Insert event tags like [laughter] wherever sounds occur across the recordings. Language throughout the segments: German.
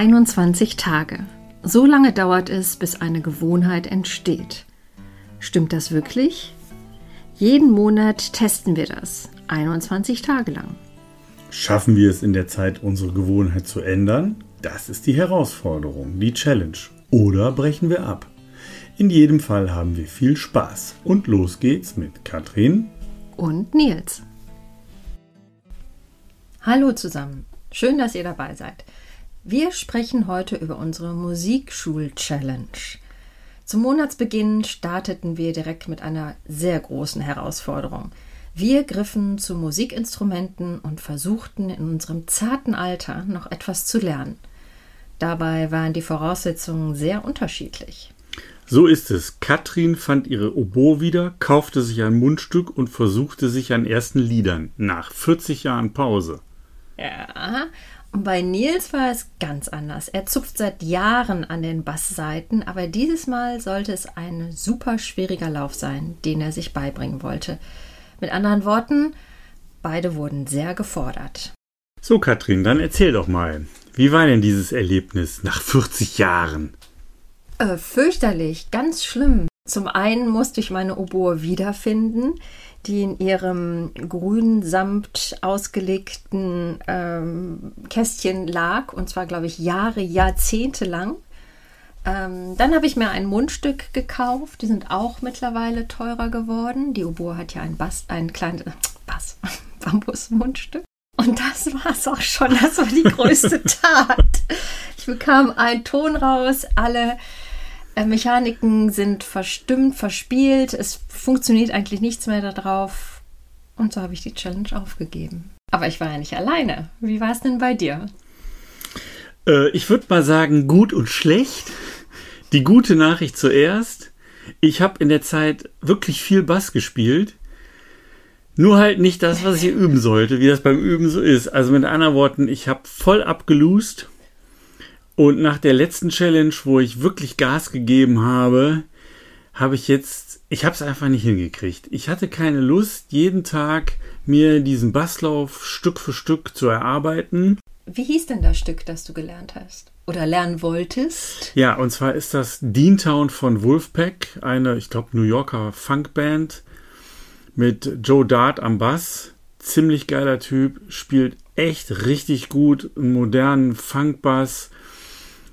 21 Tage. So lange dauert es, bis eine Gewohnheit entsteht. Stimmt das wirklich? Jeden Monat testen wir das, 21 Tage lang. Schaffen wir es in der Zeit, unsere Gewohnheit zu ändern? Das ist die Herausforderung, die Challenge. Oder brechen wir ab? In jedem Fall haben wir viel Spaß. Und los geht's mit Katrin und Nils. Hallo zusammen, schön, dass ihr dabei seid. Wir sprechen heute über unsere Musikschul-Challenge. Zum Monatsbeginn starteten wir direkt mit einer sehr großen Herausforderung. Wir griffen zu Musikinstrumenten und versuchten in unserem zarten Alter noch etwas zu lernen. Dabei waren die Voraussetzungen sehr unterschiedlich. So ist es. Katrin fand ihre Oboe wieder, kaufte sich ein Mundstück und versuchte sich an ersten Liedern nach 40 Jahren Pause. Ja, und bei Nils war es ganz anders. Er zupft seit Jahren an den Bassseiten, aber dieses Mal sollte es ein super schwieriger Lauf sein, den er sich beibringen wollte. Mit anderen Worten, beide wurden sehr gefordert. So, Katrin, dann erzähl doch mal. Wie war denn dieses Erlebnis nach 40 Jahren? Äh, fürchterlich, ganz schlimm. Zum einen musste ich meine Oboe wiederfinden die in ihrem grün samt ausgelegten ähm, Kästchen lag, und zwar, glaube ich, Jahre, Jahrzehnte lang. Ähm, dann habe ich mir ein Mundstück gekauft, die sind auch mittlerweile teurer geworden. Die Oboe hat ja ein, Bass, ein kleines [tsk] Bass, [laughs] Bambusmundstück. Und das war es auch schon, das war die größte [laughs] Tat. Ich bekam einen Ton raus, alle äh, Mechaniken sind verstimmt, verspielt, es funktioniert eigentlich nichts mehr darauf. Und so habe ich die Challenge aufgegeben. Aber ich war ja nicht alleine. Wie war es denn bei dir? Äh, ich würde mal sagen, gut und schlecht. Die gute Nachricht zuerst. Ich habe in der Zeit wirklich viel Bass gespielt. Nur halt nicht das, was ich üben sollte, wie das beim Üben so ist. Also mit anderen Worten, ich habe voll abgelust und nach der letzten Challenge, wo ich wirklich Gas gegeben habe, habe ich jetzt, ich habe es einfach nicht hingekriegt. Ich hatte keine Lust, jeden Tag mir diesen Basslauf Stück für Stück zu erarbeiten. Wie hieß denn das Stück, das du gelernt hast? Oder lernen wolltest? Ja, und zwar ist das Deantown von Wolfpack, eine, ich glaube, New Yorker Funkband mit Joe Dart am Bass. Ziemlich geiler Typ, spielt echt richtig gut, einen modernen Funkbass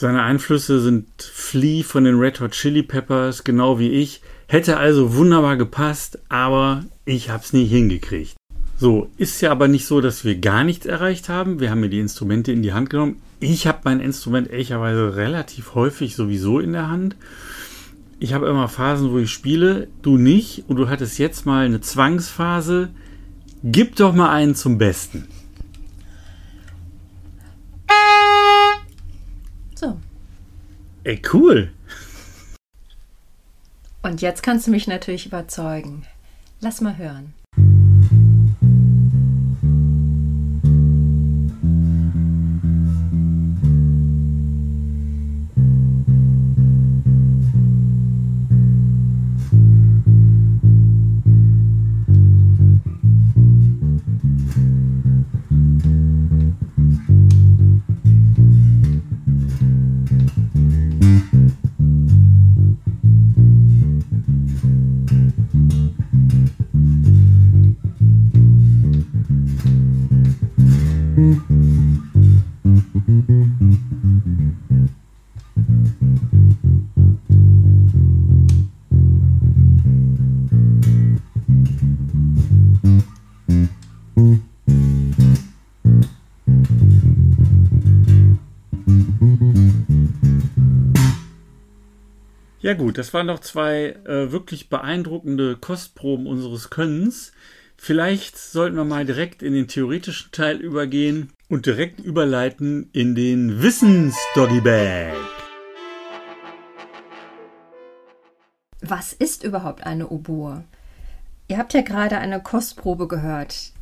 seine Einflüsse sind Flea von den Red Hot Chili Peppers, genau wie ich. Hätte also wunderbar gepasst, aber ich hab's nie hingekriegt. So, ist ja aber nicht so, dass wir gar nichts erreicht haben. Wir haben mir die Instrumente in die Hand genommen. Ich habe mein Instrument ehrlicherweise relativ häufig sowieso in der Hand. Ich habe immer Phasen, wo ich spiele, du nicht. Und du hattest jetzt mal eine Zwangsphase. Gib doch mal einen zum Besten. Ey, cool. Und jetzt kannst du mich natürlich überzeugen. Lass mal hören. Ja gut, das waren noch zwei äh, wirklich beeindruckende Kostproben unseres Könnens. Vielleicht sollten wir mal direkt in den theoretischen Teil übergehen und direkt überleiten in den Wissens-Doggy-Bag. Was ist überhaupt eine Oboe? Ihr habt ja gerade eine Kostprobe gehört.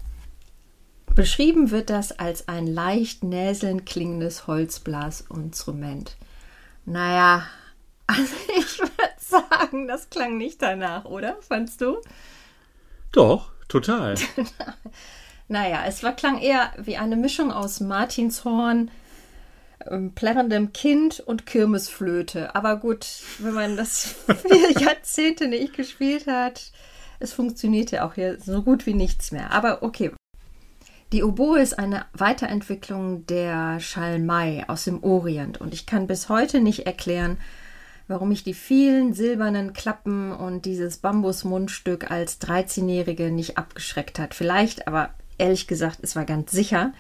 Beschrieben wird das als ein leicht näselnd klingendes Holzblasinstrument. Naja, also ich würde sagen, das klang nicht danach, oder? Fandst du? Doch, total. [laughs] naja, es war, klang eher wie eine Mischung aus Martinshorn, ähm, plärrendem Kind und Kirmesflöte. Aber gut, wenn man das [laughs] vier Jahrzehnte nicht gespielt hat, es funktionierte auch hier so gut wie nichts mehr. Aber okay. Die Oboe ist eine Weiterentwicklung der Schalmei aus dem Orient und ich kann bis heute nicht erklären, warum ich die vielen silbernen Klappen und dieses Bambusmundstück als 13-Jährige nicht abgeschreckt hat. Vielleicht, aber ehrlich gesagt, es war ganz sicher,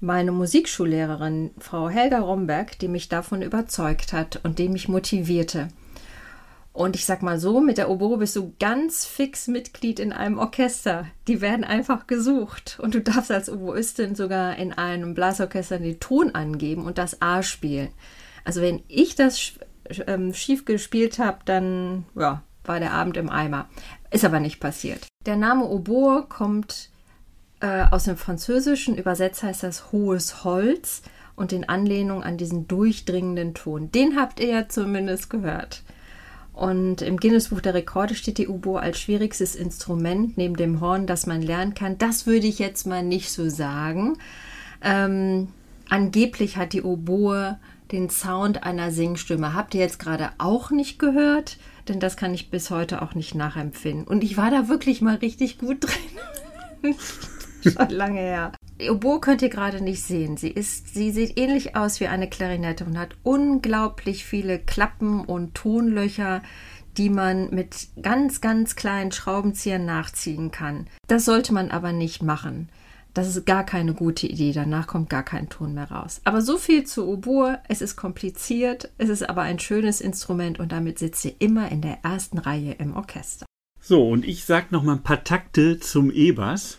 meine Musikschullehrerin, Frau Helga Romberg, die mich davon überzeugt hat und die mich motivierte. Und ich sag mal so, mit der Oboe bist du ganz fix Mitglied in einem Orchester. Die werden einfach gesucht. Und du darfst als Oboistin sogar in einem Blasorchester den Ton angeben und das A spielen. Also wenn ich das ähm, schief gespielt habe, dann ja, war der Abend im Eimer. Ist aber nicht passiert. Der Name Oboe kommt äh, aus dem Französischen übersetzt heißt das hohes Holz und in Anlehnung an diesen durchdringenden Ton. Den habt ihr ja zumindest gehört. Und im Guinness-Buch der Rekorde steht die Oboe als schwierigstes Instrument neben dem Horn, das man lernen kann. Das würde ich jetzt mal nicht so sagen. Ähm, angeblich hat die Oboe den Sound einer Singstimme. Habt ihr jetzt gerade auch nicht gehört? Denn das kann ich bis heute auch nicht nachempfinden. Und ich war da wirklich mal richtig gut drin. [laughs] Schon lange her. Die Oboe könnt ihr gerade nicht sehen. Sie, ist, sie sieht ähnlich aus wie eine Klarinette und hat unglaublich viele Klappen und Tonlöcher, die man mit ganz, ganz kleinen Schraubenziehern nachziehen kann. Das sollte man aber nicht machen. Das ist gar keine gute Idee. Danach kommt gar kein Ton mehr raus. Aber so viel zu Oboe. Es ist kompliziert, es ist aber ein schönes Instrument und damit sitzt ihr immer in der ersten Reihe im Orchester. So, und ich sage noch mal ein paar Takte zum E-Bass.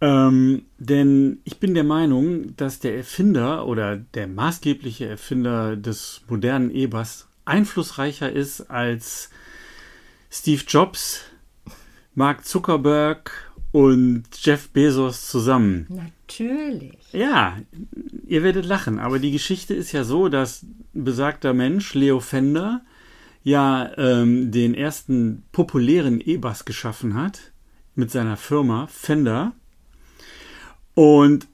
Ähm, denn ich bin der Meinung, dass der Erfinder oder der maßgebliche Erfinder des modernen E-Bass einflussreicher ist als Steve Jobs, Mark Zuckerberg und Jeff Bezos zusammen. Natürlich. Ja, ihr werdet lachen, aber die Geschichte ist ja so, dass besagter Mensch, Leo Fender, ja ähm, den ersten populären E-Bass geschaffen hat mit seiner Firma Fender und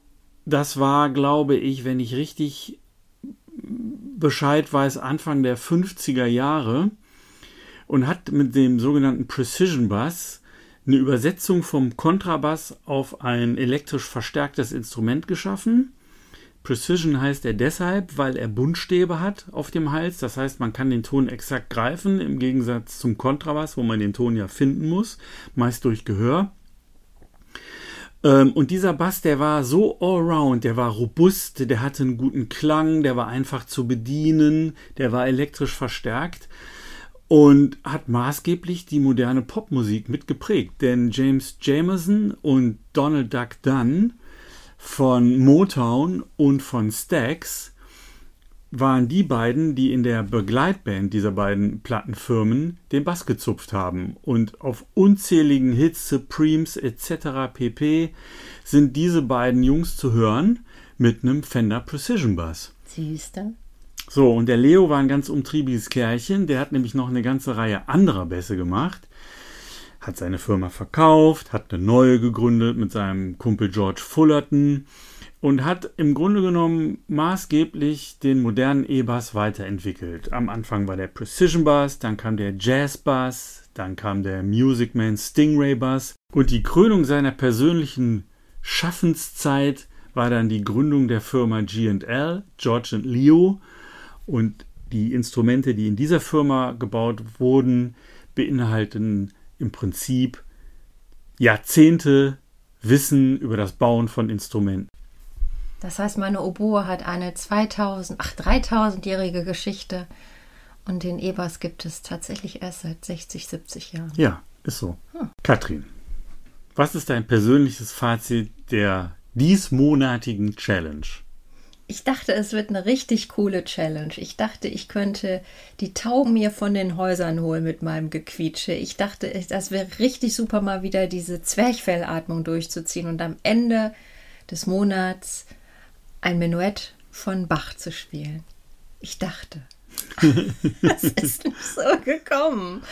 das war, glaube ich, wenn ich richtig Bescheid weiß, Anfang der 50er Jahre und hat mit dem sogenannten Precision Bass eine Übersetzung vom Kontrabass auf ein elektrisch verstärktes Instrument geschaffen. Precision heißt er deshalb, weil er Buntstäbe hat auf dem Hals. Das heißt, man kann den Ton exakt greifen, im Gegensatz zum Kontrabass, wo man den Ton ja finden muss, meist durch Gehör. Ähm, und dieser Bass, der war so allround, der war robust, der hatte einen guten Klang, der war einfach zu bedienen, der war elektrisch verstärkt und hat maßgeblich die moderne Popmusik mitgeprägt. Denn James Jamerson und Donald Duck Dunn von Motown und von Stax waren die beiden, die in der Begleitband dieser beiden Plattenfirmen den Bass gezupft haben. Und auf unzähligen Hits, Supremes etc. pp. sind diese beiden Jungs zu hören mit einem Fender Precision Bass. Siehste. So, und der Leo war ein ganz umtriebiges Kerlchen. Der hat nämlich noch eine ganze Reihe anderer Bässe gemacht. Hat seine Firma verkauft, hat eine neue gegründet mit seinem Kumpel George Fullerton und hat im Grunde genommen maßgeblich den modernen E-Bass weiterentwickelt. Am Anfang war der Precision Bass, dann kam der Jazz Bass, dann kam der Music Man Stingray Bass und die Krönung seiner persönlichen Schaffenszeit war dann die Gründung der Firma G&L, George and Leo und die Instrumente, die in dieser Firma gebaut wurden, beinhalten im Prinzip Jahrzehnte Wissen über das Bauen von Instrumenten. Das heißt, meine Oboe hat eine 2000, ach 3000-jährige Geschichte und den E-Bass gibt es tatsächlich erst seit 60, 70 Jahren. Ja, ist so. Hm. Katrin, was ist dein persönliches Fazit der diesmonatigen Challenge? Ich dachte, es wird eine richtig coole Challenge. Ich dachte, ich könnte die Tauben mir von den Häusern holen mit meinem Gequietsche. Ich dachte, das wäre richtig super, mal wieder diese Zwerchfellatmung durchzuziehen und am Ende des Monats ein Menuett von Bach zu spielen. Ich dachte. [laughs] Es ist nicht so gekommen.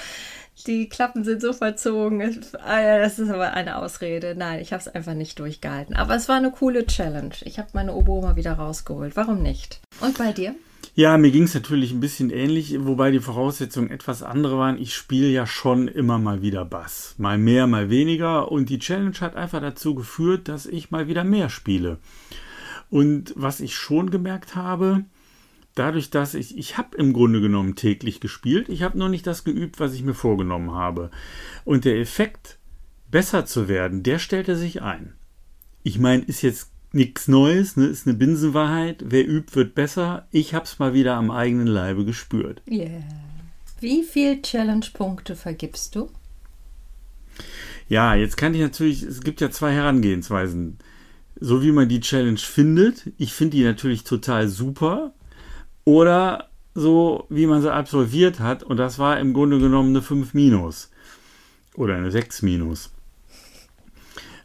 Die Klappen sind so verzogen. Ah das ist aber eine Ausrede. Nein, ich habe es einfach nicht durchgehalten. Aber es war eine coole Challenge. Ich habe meine Oboe mal wieder rausgeholt. Warum nicht? Und bei dir? Ja, mir ging es natürlich ein bisschen ähnlich, wobei die Voraussetzungen etwas andere waren. Ich spiele ja schon immer mal wieder Bass. Mal mehr, mal weniger. Und die Challenge hat einfach dazu geführt, dass ich mal wieder mehr spiele. Und was ich schon gemerkt habe, dadurch, dass ich, ich habe im Grunde genommen täglich gespielt, ich habe noch nicht das geübt, was ich mir vorgenommen habe. Und der Effekt, besser zu werden, der stellte sich ein. Ich meine, ist jetzt nichts Neues, ne? ist eine Binsenwahrheit. Wer übt, wird besser. Ich habe es mal wieder am eigenen Leibe gespürt. Yeah. Wie viel Challenge-Punkte vergibst du? Ja, jetzt kann ich natürlich, es gibt ja zwei Herangehensweisen. So wie man die Challenge findet. Ich finde die natürlich total super. Oder so, wie man sie absolviert hat. Und das war im Grunde genommen eine 5 minus. Oder eine 6 minus.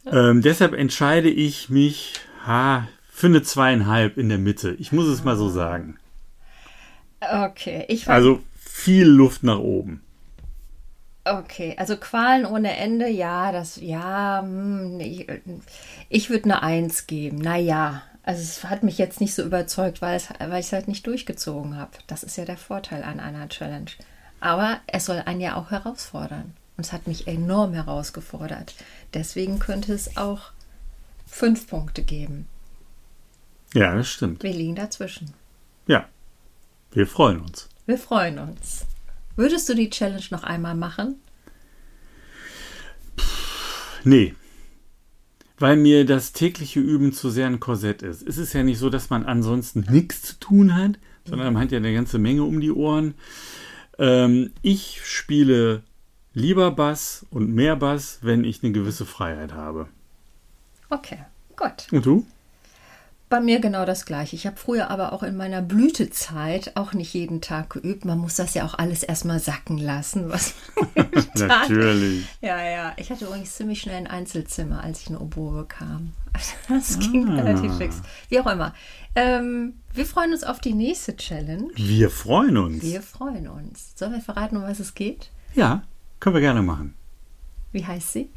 Ähm, deshalb entscheide ich mich ha, für eine zweieinhalb in der Mitte. Ich muss es mal so sagen. Okay, ich Also viel Luft nach oben. Okay, also Qualen ohne Ende, ja, das, ja, hm, ich, ich würde eine Eins geben. Naja, also es hat mich jetzt nicht so überzeugt, weil, es, weil ich es halt nicht durchgezogen habe. Das ist ja der Vorteil an einer Challenge. Aber es soll einen ja auch herausfordern. Und es hat mich enorm herausgefordert. Deswegen könnte es auch fünf Punkte geben. Ja, das stimmt. Wir liegen dazwischen. Ja, wir freuen uns. Wir freuen uns. Würdest du die Challenge noch einmal machen? Nee. Weil mir das tägliche Üben zu sehr ein Korsett ist. Es ist ja nicht so, dass man ansonsten nichts zu tun hat, sondern man hat ja eine ganze Menge um die Ohren. Ähm, ich spiele lieber Bass und mehr Bass, wenn ich eine gewisse Freiheit habe. Okay, gut. Und du? Bei mir genau das gleiche. Ich habe früher aber auch in meiner Blütezeit auch nicht jeden Tag geübt. Man muss das ja auch alles erstmal sacken lassen. Was [laughs] Natürlich. Ja, ja. Ich hatte übrigens ziemlich schnell ein Einzelzimmer, als ich eine Oboe bekam. [laughs] Das ging Ah. relativ fix. Wie auch immer. Ähm, wir freuen uns auf die nächste Challenge. Wir freuen uns. Wir freuen uns. Sollen wir verraten, um was es geht? Ja, können wir gerne machen. Wie heißt sie?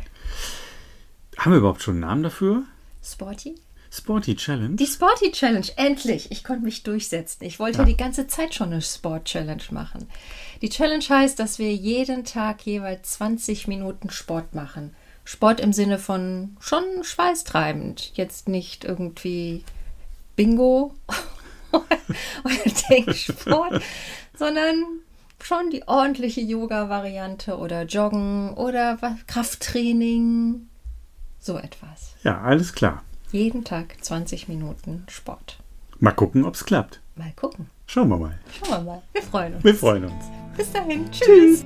Haben wir überhaupt schon einen Namen dafür? Sporty? Sporty Challenge? Die Sporty Challenge, endlich! Ich konnte mich durchsetzen. Ich wollte Ja. die ganze Zeit schon eine Sport Challenge machen. Die Challenge heißt, dass wir jeden Tag jeweils 20 Minuten Sport machen. Sport im Sinne von schon schweißtreibend. Jetzt nicht irgendwie Bingo [laughs] oder Denksport, [laughs] sondern schon die ordentliche Yoga-Variante oder Joggen oder Krafttraining. So etwas. Ja, alles klar. Jeden Tag 20 Minuten Sport. Mal gucken, ob es klappt. Mal gucken. Schauen wir mal. Schauen wir mal. Wir freuen uns. Wir freuen uns. Bis dahin. Tschüss.